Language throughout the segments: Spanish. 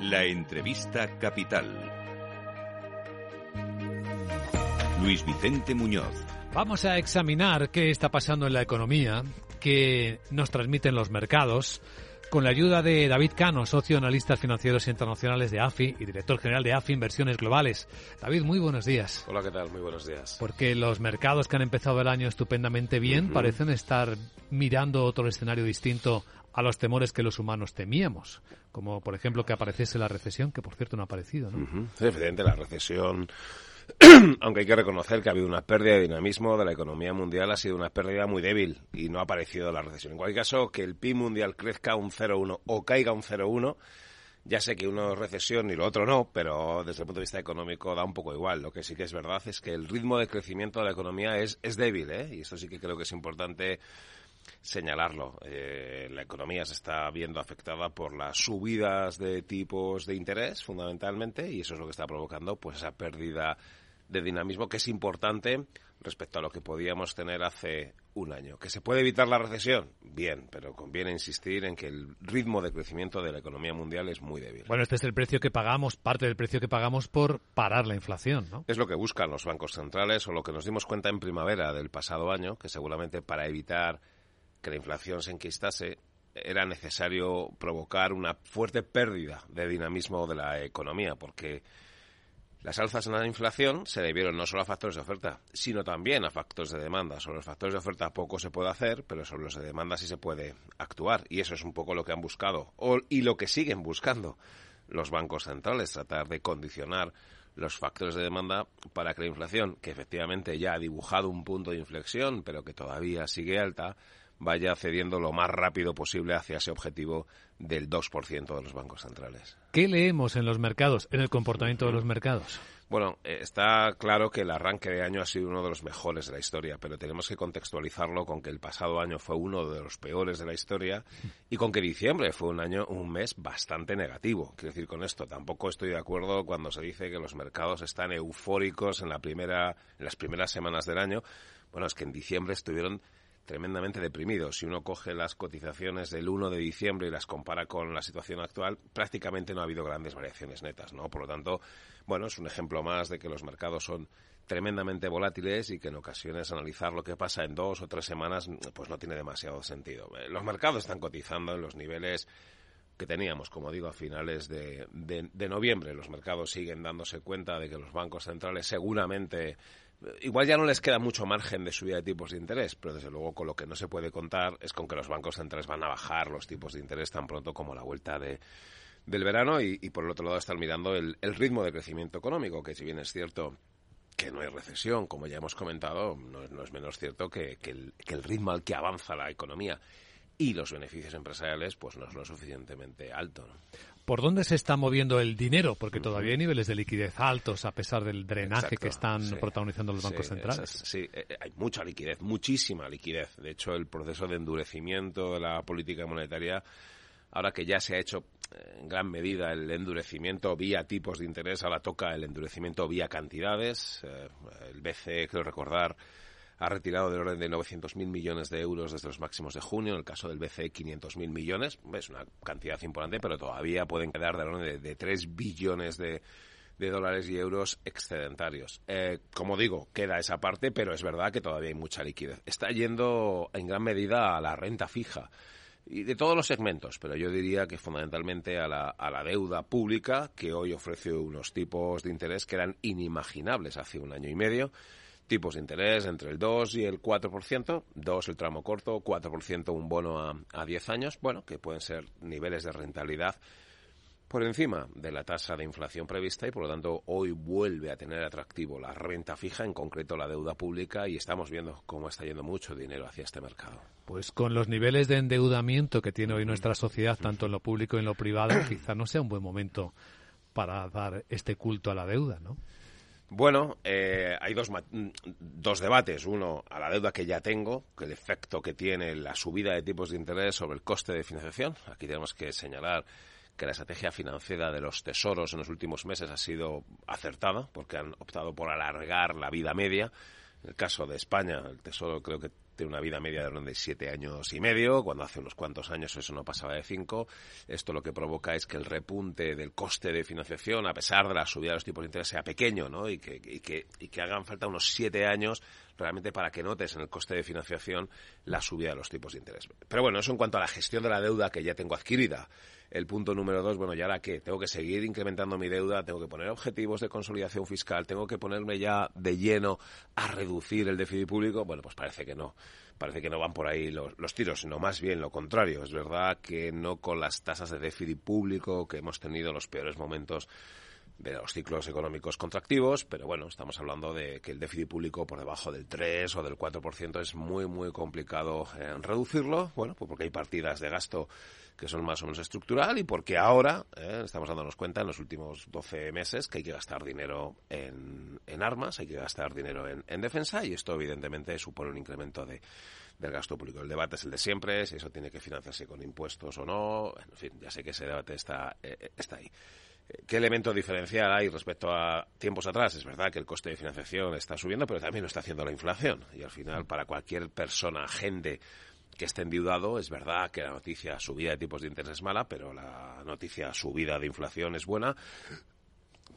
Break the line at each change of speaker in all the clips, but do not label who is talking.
La entrevista capital. Luis Vicente Muñoz.
Vamos a examinar qué está pasando en la economía, qué nos transmiten los mercados, con la ayuda de David Cano, socio analistas financieros internacionales de AFI y director general de AFI Inversiones Globales. David, muy buenos días.
Hola, ¿qué tal? Muy buenos días.
Porque los mercados que han empezado el año estupendamente bien parecen estar mirando otro escenario distinto a los temores que los humanos temíamos, como por ejemplo que apareciese la recesión, que por cierto no ha aparecido, ¿no?
evidente, la recesión aunque hay que reconocer que ha habido una pérdida de dinamismo de la economía mundial, ha sido una pérdida muy débil y no ha aparecido la recesión. En cualquier caso, que el PIB mundial crezca un 0,1 o caiga un 0,1, ya sé que uno es recesión y lo otro no, pero desde el punto de vista económico da un poco igual. Lo que sí que es verdad es que el ritmo de crecimiento de la economía es, es débil, ¿eh? y esto sí que creo que es importante señalarlo. Eh, la economía se está viendo afectada por las subidas de tipos de interés, fundamentalmente, y eso es lo que está provocando pues esa pérdida de dinamismo que es importante respecto a lo que podíamos tener hace un año. ¿Que se puede evitar la recesión? Bien, pero conviene insistir en que el ritmo de crecimiento de la economía mundial es muy débil.
Bueno, este es el precio que pagamos, parte del precio que pagamos por parar la inflación, ¿no?
Es lo que buscan los bancos centrales o lo que nos dimos cuenta en primavera del pasado año, que seguramente para evitar que la inflación se enquistase, era necesario provocar una fuerte pérdida de dinamismo de la economía, porque las alzas en la inflación se debieron no solo a factores de oferta, sino también a factores de demanda. Sobre los factores de oferta poco se puede hacer, pero sobre los de demanda sí se puede actuar. Y eso es un poco lo que han buscado y lo que siguen buscando los bancos centrales, tratar de condicionar los factores de demanda para que la inflación, que efectivamente ya ha dibujado un punto de inflexión, pero que todavía sigue alta, vaya cediendo lo más rápido posible hacia ese objetivo del 2% de los bancos centrales.
¿Qué leemos en los mercados, en el comportamiento de los mercados?
Bueno, eh, está claro que el arranque de año ha sido uno de los mejores de la historia, pero tenemos que contextualizarlo con que el pasado año fue uno de los peores de la historia y con que diciembre fue un año, un mes bastante negativo. Quiero decir con esto, tampoco estoy de acuerdo cuando se dice que los mercados están eufóricos en la primera, en las primeras semanas del año. Bueno, es que en diciembre estuvieron tremendamente deprimido. Si uno coge las cotizaciones del 1 de diciembre y las compara con la situación actual, prácticamente no ha habido grandes variaciones netas, ¿no? Por lo tanto, bueno, es un ejemplo más de que los mercados son tremendamente volátiles y que en ocasiones analizar lo que pasa en dos o tres semanas pues no tiene demasiado sentido. Eh, los mercados están cotizando en los niveles que teníamos, como digo, a finales de, de noviembre. Los mercados siguen dándose cuenta de que los bancos centrales seguramente Igual ya no les queda mucho margen de subida de tipos de interés, pero desde luego con lo que no se puede contar es con que los bancos centrales van a bajar los tipos de interés tan pronto como la vuelta de, del verano y, por el otro lado están mirando el, ritmo de crecimiento económico, que si bien es cierto que no hay recesión, como ya hemos comentado, no, es menos cierto que, el, que el ritmo al que avanza la economía y los beneficios empresariales pues no es lo suficientemente alto.
¿Por dónde se está moviendo el dinero? Porque todavía hay niveles de liquidez altos a pesar del drenaje que están protagonizando los bancos centrales.
sí, eh, eh, hay mucha liquidez, muchísima liquidez. De hecho, el proceso de endurecimiento de la política monetaria, ahora que ya se ha hecho eh, en gran medida el endurecimiento vía tipos de interés, ahora toca el endurecimiento vía cantidades. el BCE, creo recordar, ha retirado del orden de 900.000 millones de euros desde los máximos de junio, en el caso del BCE 500.000 millones, es una cantidad importante, pero todavía pueden quedar del orden de, 3 billones de, dólares y euros excedentarios. Eh, como digo, queda esa parte, pero es verdad que todavía hay mucha liquidez. Está yendo en gran medida a la renta fija y de todos los segmentos, pero yo diría que fundamentalmente a la, a la deuda pública, que hoy ofrece unos tipos de interés que eran inimaginables hace un año y medio tipos de interés entre el 2 y el 4%, 2 el tramo corto, 4% un bono a, a 10 años, bueno, que pueden ser niveles de rentabilidad por encima de la tasa de inflación prevista y por lo tanto hoy vuelve a tener atractivo la renta fija, en concreto la deuda pública y estamos viendo cómo está yendo mucho dinero hacia este mercado.
Pues con los niveles de endeudamiento que tiene hoy nuestra sociedad, tanto en lo público y en lo privado, quizá no sea un buen momento para dar este culto a la deuda, ¿no?
Bueno, eh, hay dos, dos debates. Uno, a la deuda que ya tengo, que el efecto que tiene la subida de tipos de interés sobre el coste de financiación. Aquí tenemos que señalar que la estrategia financiera de los tesoros en los últimos meses ha sido acertada, porque han optado por alargar la vida media. En el caso de España, el Tesoro creo que una vida media de siete años y medio, cuando hace unos cuantos años eso no pasaba de cinco. Esto lo que provoca es que el repunte del coste de financiación, a pesar de la subida de los tipos de interés, sea pequeño, ¿no? Y que, y que, y que hagan falta unos siete años realmente para que notes en el coste de financiación la subida de los tipos de interés. Pero bueno, eso en cuanto a la gestión de la deuda que ya tengo adquirida. El punto número dos, bueno, ¿y ahora qué? Tengo que seguir incrementando mi deuda, tengo que poner objetivos de consolidación fiscal, tengo que ponerme ya de lleno a reducir el déficit público. Bueno, pues parece que no. Parece que no van por ahí los, tiros, sino más bien lo contrario. Es verdad que no con las tasas de déficit público que hemos tenido los peores momentos de los ciclos económicos contractivos, pero bueno, estamos hablando de que el déficit público por debajo del 3 o del 4% es muy, muy complicado en eh, reducirlo, bueno, pues porque hay partidas de gasto que son más o menos estructural y porque ahora eh, estamos dándonos cuenta en los últimos 12 meses que hay que gastar dinero en, en armas, hay que gastar dinero en, en, defensa y esto evidentemente supone un incremento de, del gasto público. El debate es el de siempre, si eso tiene que financiarse con impuestos o no, en fin, ya sé que ese debate está, eh, está ahí. ¿Qué elemento diferencial hay respecto a tiempos atrás? Es verdad que el coste de financiación está subiendo, pero también lo está haciendo la inflación. Y al final, para cualquier persona, gente que esté endeudado, es verdad que la noticia subida de tipos de interés es mala, pero la noticia subida de inflación es buena.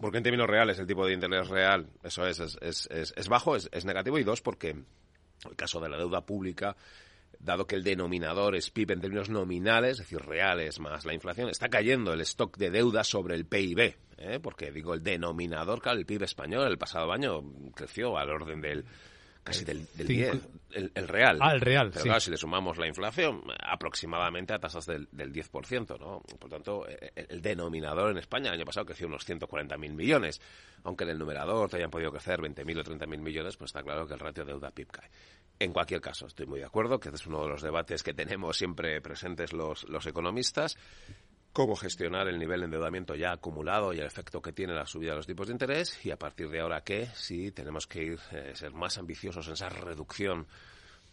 Porque en términos reales el tipo de interés real, eso es, es, es, es bajo, es, es negativo. Y dos, porque el caso de la deuda pública dado que el denominador es PIB en términos nominales, es decir, reales más la inflación, está cayendo el stock de deuda sobre el PIB, ¿eh? porque digo el denominador, claro, el PIB español el pasado año creció al orden del casi del, del 10, el, el, real.
Ah, el real,
Pero
sí.
claro, si le sumamos la inflación, aproximadamente a tasas del, del 10%, ¿no? Por tanto, el, el, denominador en España el año pasado creció unos 140.000 millones, aunque en el numerador te hayan podido crecer 20.000 o 30.000 millones, pues está claro que el ratio deuda-PIB cae. En cualquier caso, estoy muy de acuerdo que este es uno de los debates que tenemos siempre presentes los, los economistas cómo gestionar el nivel de endeudamiento ya acumulado y el efecto que tiene la subida de los tipos de interés y a partir de ahora qué, si tenemos que ir eh, ser más ambiciosos en esa reducción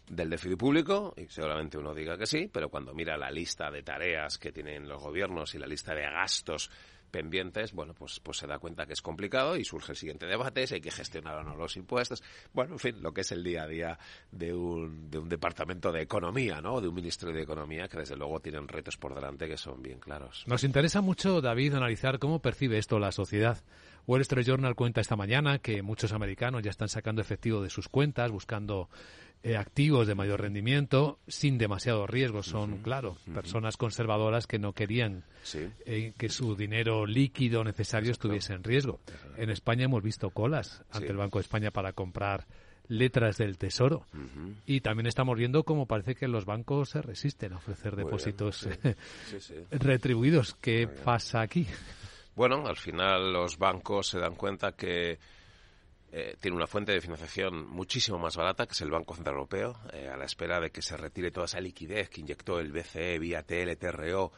del déficit público y seguramente uno diga que sí, pero cuando mira la lista de tareas que tienen los gobiernos y la lista de gastos pendientes, bueno, pues, pues se da cuenta que es complicado y surge el siguiente debate, si hay que gestionar o no los impuestos. Bueno, en fin, lo que es el día a día de un, de un departamento de economía, ¿no? De un ministerio de economía que desde luego tienen retos por delante que son bien claros.
Nos interesa mucho, David, analizar cómo percibe esto la sociedad. Wall Street Journal cuenta esta mañana que muchos americanos ya están sacando efectivo de sus cuentas, buscando eh, activos de mayor rendimiento sin demasiado riesgo. Son, uh -huh, claro, uh -huh. personas conservadoras que no querían
sí.
eh, que su dinero líquido necesario Exacto. estuviese en riesgo. En España hemos visto colas ante sí. el Banco de España para comprar letras del Tesoro. Y también estamos viendo cómo parece que los bancos se resisten a ofrecer
Muy
depósitos
sí.
retribuidos. ¿Qué pasa aquí?
Bueno, al final los bancos se dan cuenta que eh, tiene una fuente de financiación muchísimo más barata, que es el Banco Central Europeo, eh, a la espera de que se retire toda esa liquidez que inyectó el BCE vía TLTRO.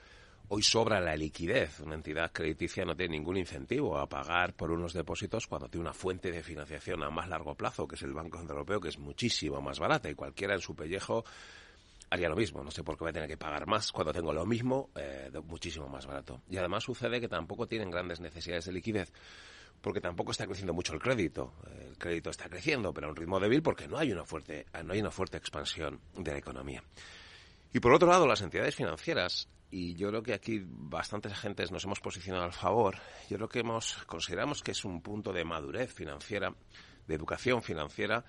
Hoy sobra la liquidez. Una entidad crediticia no tiene ningún incentivo a pagar por unos depósitos cuando tiene una fuente de financiación a más largo plazo, que es el Banco Central Europeo, que es muchísimo más barata y cualquiera en su pellejo haría lo mismo. No sé por qué voy a tener que pagar más cuando tengo lo mismo, eh, muchísimo más barato. Y además sucede que tampoco tienen grandes necesidades de liquidez porque tampoco está creciendo mucho el crédito. El crédito está creciendo, pero a un ritmo débil porque no hay una fuerte, no hay una fuerte expansión de la economía. Y por otro lado, las entidades financieras, y yo creo que aquí bastantes agentes nos hemos posicionado al favor, yo creo que hemos, consideramos que es un punto de madurez financiera, de educación financiera,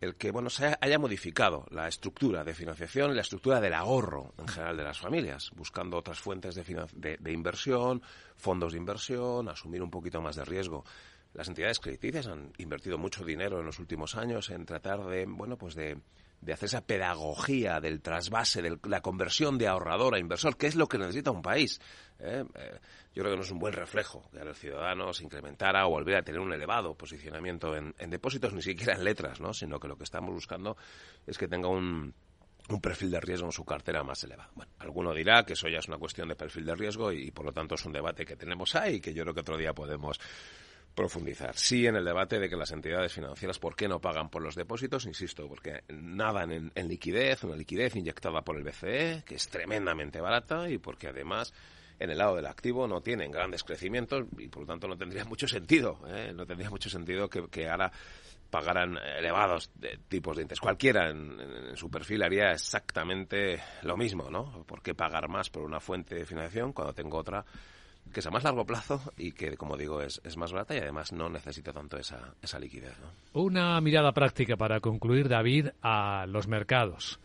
el que bueno se haya modificado la estructura de financiación y la estructura del ahorro en general de las familias, buscando otras fuentes de, de, inversión, fondos de inversión, asumir un poquito más de riesgo. Las entidades crediticias han invertido mucho dinero en los últimos años en tratar de bueno pues de, de hacer esa pedagogía del trasvase, de la conversión de ahorrador a inversor, que es lo que necesita un país. ¿Eh? Eh, yo creo que no es un buen reflejo que a los ciudadanos incrementara o volviera a tener un elevado posicionamiento en, depósitos, ni siquiera en letras, ¿no? sino que lo que estamos buscando es que tenga un, un perfil de riesgo en su cartera más elevado. Bueno, alguno dirá que eso ya es una cuestión de perfil de riesgo y, por lo tanto es un debate que tenemos ahí que yo creo que otro día podemos profundizar. Sí en el debate de que las entidades financieras, ¿por qué no pagan por los depósitos? Insisto, porque nadan en, liquidez, una liquidez inyectada por el BCE, que es tremendamente barata, y porque además en el lado del activo no tienen grandes crecimientos y por lo tanto no tendría mucho sentido, ¿eh? no tendría mucho sentido que, ahora pagaran elevados tipos de interés. Cualquiera en, su perfil haría exactamente lo mismo, ¿no? ¿Por qué pagar más por una fuente de financiación cuando tengo otra que es a más largo plazo y que, como digo, es, es más barata y además no necesita tanto esa, esa liquidez, ¿no?
Una mirada práctica para concluir, David, a los mercados.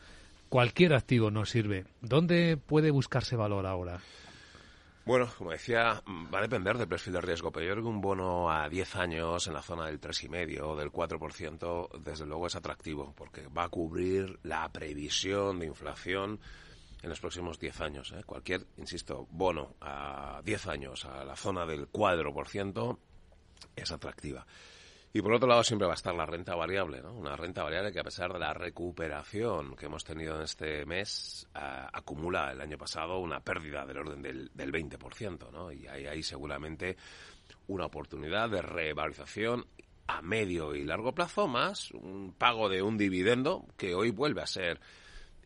Cualquier activo nos sirve. ¿Dónde puede buscarse valor ahora?
Bueno, como decía, va a depender del perfil de riesgo, pero yo creo que un bono a 10 años en la zona del 3,5 o del 4%, desde luego es atractivo, porque va a cubrir la previsión de inflación en los próximos 10 años. ¿eh? Cualquier, insisto, bono a 10 años a la zona del 4% es atractiva. Y por otro lado siempre va a estar la renta variable, ¿no? Una renta variable que a pesar de la recuperación que hemos tenido en este mes, acumula el año pasado una pérdida del orden del, del 20%, ¿no? Y hay ahí seguramente una oportunidad de revalorización a medio y largo plazo más un pago de un dividendo que hoy vuelve a ser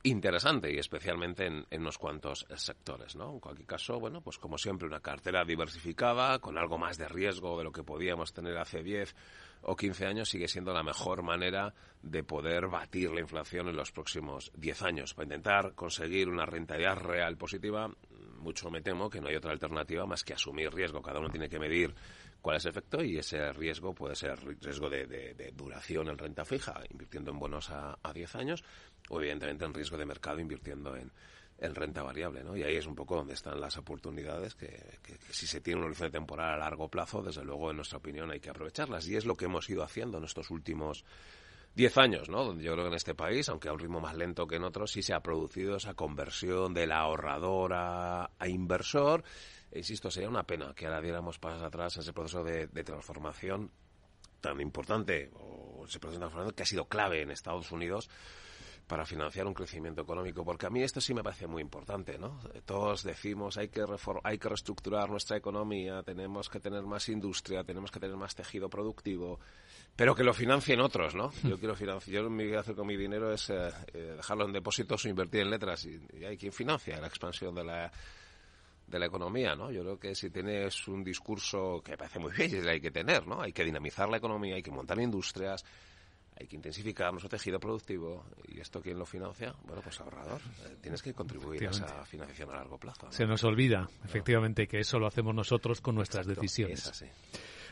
interesante y especialmente en, en, unos cuantos sectores, ¿no? En cualquier caso, bueno, pues como siempre una cartera diversificada con algo más de riesgo de lo que podíamos tener hace 10 o 15 años sigue siendo la mejor manera de poder batir la inflación en los próximos 10 años. Para intentar conseguir una rentabilidad real positiva, mucho me temo que no hay otra alternativa más que asumir riesgo. Cada uno tiene que medir cuál es el efecto y ese riesgo puede ser riesgo de, duración en renta fija, invirtiendo en bonos a, a 10 años, o evidentemente en riesgo de mercado invirtiendo en, en renta variable, ¿no? Y ahí es un poco donde están las oportunidades que, si se tiene un horizonte temporal a largo plazo, desde luego, en nuestra opinión, hay que aprovecharlas. Y es lo que hemos ido haciendo en estos últimos diez años, ¿no? Yo creo que en este país, aunque a un ritmo más lento que en otros, sí se ha producido esa conversión del ahorrador a, inversor. E insisto, sería una pena que ahora diéramos pasos atrás en ese proceso de, de transformación tan importante, o ese proceso de transformación que ha sido clave en Estados Unidos, para financiar un crecimiento económico, porque a mí esto sí me parece muy importante, ¿no? Todos decimos hay que hay que reestructurar nuestra economía, tenemos que tener más industria, tenemos que tener más tejido productivo, pero que lo financien otros, ¿no? Yo quiero financiar, yo lo que hacer con mi dinero es eh, eh, dejarlo en depósitos o invertir en letras y, hay quien financia la expansión de la de la economía, ¿no? Yo creo que si tienes un discurso que parece muy bien y hay que tener, ¿no? Hay que dinamizar la economía, hay que montar industrias, hay que intensificar nuestro tejido productivo. ¿Y esto quién lo financia? Bueno, pues ahorrador. Eh, tienes que contribuir a esa financiación a largo plazo.
Se nos olvida, efectivamente, que eso lo hacemos nosotros con nuestras decisiones.
Es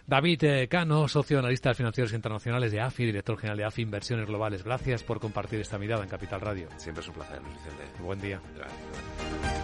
David eh, Cano, socio de financieros internacionales de AFI, director general de AFI Inversiones Globales. Gracias por compartir esta mirada en Capital Radio.
Siempre es un placer, Luis Vicente.
Buen día.
Gracias.